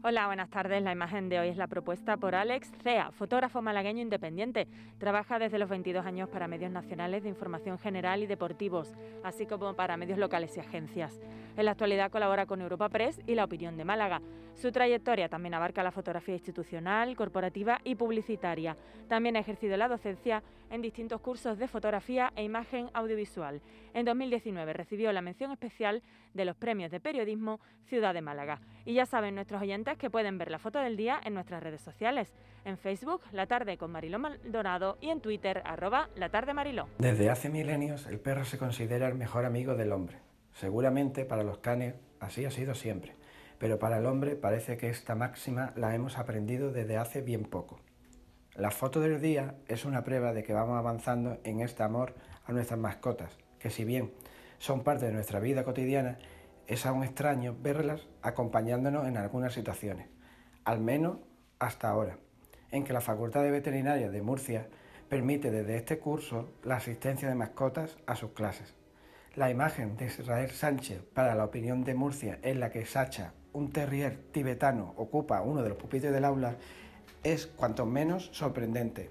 Hola, buenas tardes. La imagen de hoy es la propuesta por Alex Cea, fotógrafo malagueño independiente. Trabaja desde los 22 años para medios nacionales de información general y deportivos, así como para medios locales y agencias. En la actualidad colabora con Europa Press y La Opinión de Málaga. Su trayectoria también abarca la fotografía institucional, corporativa y publicitaria. También ha ejercido la docencia en distintos cursos de fotografía e imagen audiovisual. En 2019 recibió la mención especial de los premios de periodismo Ciudad de Málaga. Y ya saben nuestros oyentes que pueden ver la foto del día en nuestras redes sociales. En Facebook, La Tarde con Mariló Maldonado y en Twitter, arroba La Tarde Mariló. Desde hace milenios el perro se considera el mejor amigo del hombre. Seguramente para los canes así ha sido siempre, pero para el hombre parece que esta máxima la hemos aprendido desde hace bien poco. La foto del día es una prueba de que vamos avanzando en este amor a nuestras mascotas, que si bien son parte de nuestra vida cotidiana, es aún extraño verlas acompañándonos en algunas situaciones, al menos hasta ahora, en que la Facultad de Veterinaria de Murcia permite desde este curso la asistencia de mascotas a sus clases. La imagen de Israel Sánchez para la opinión de Murcia en la que Sacha, un terrier tibetano, ocupa uno de los pupitres del aula es cuanto menos sorprendente.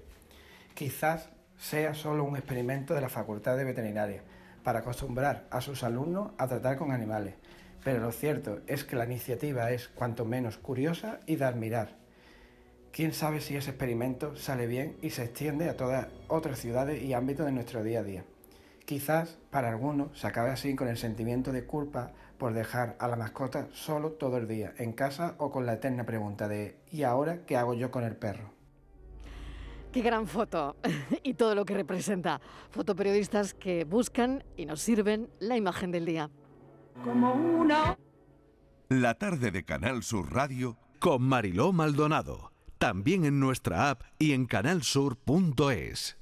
Quizás sea solo un experimento de la Facultad de Veterinaria, para acostumbrar a sus alumnos a tratar con animales, pero lo cierto es que la iniciativa es cuanto menos curiosa y de admirar. Quién sabe si ese experimento sale bien y se extiende a todas otras ciudades y ámbitos de nuestro día a día. Quizás para algunos se acabe así con el sentimiento de culpa por dejar a la mascota solo todo el día, en casa o con la eterna pregunta de ¿y ahora qué hago yo con el perro? Qué gran foto y todo lo que representa. Fotoperiodistas que buscan y nos sirven la imagen del día. Como una. La tarde de Canal Sur Radio con Mariló Maldonado. También en nuestra app y en canalsur.es.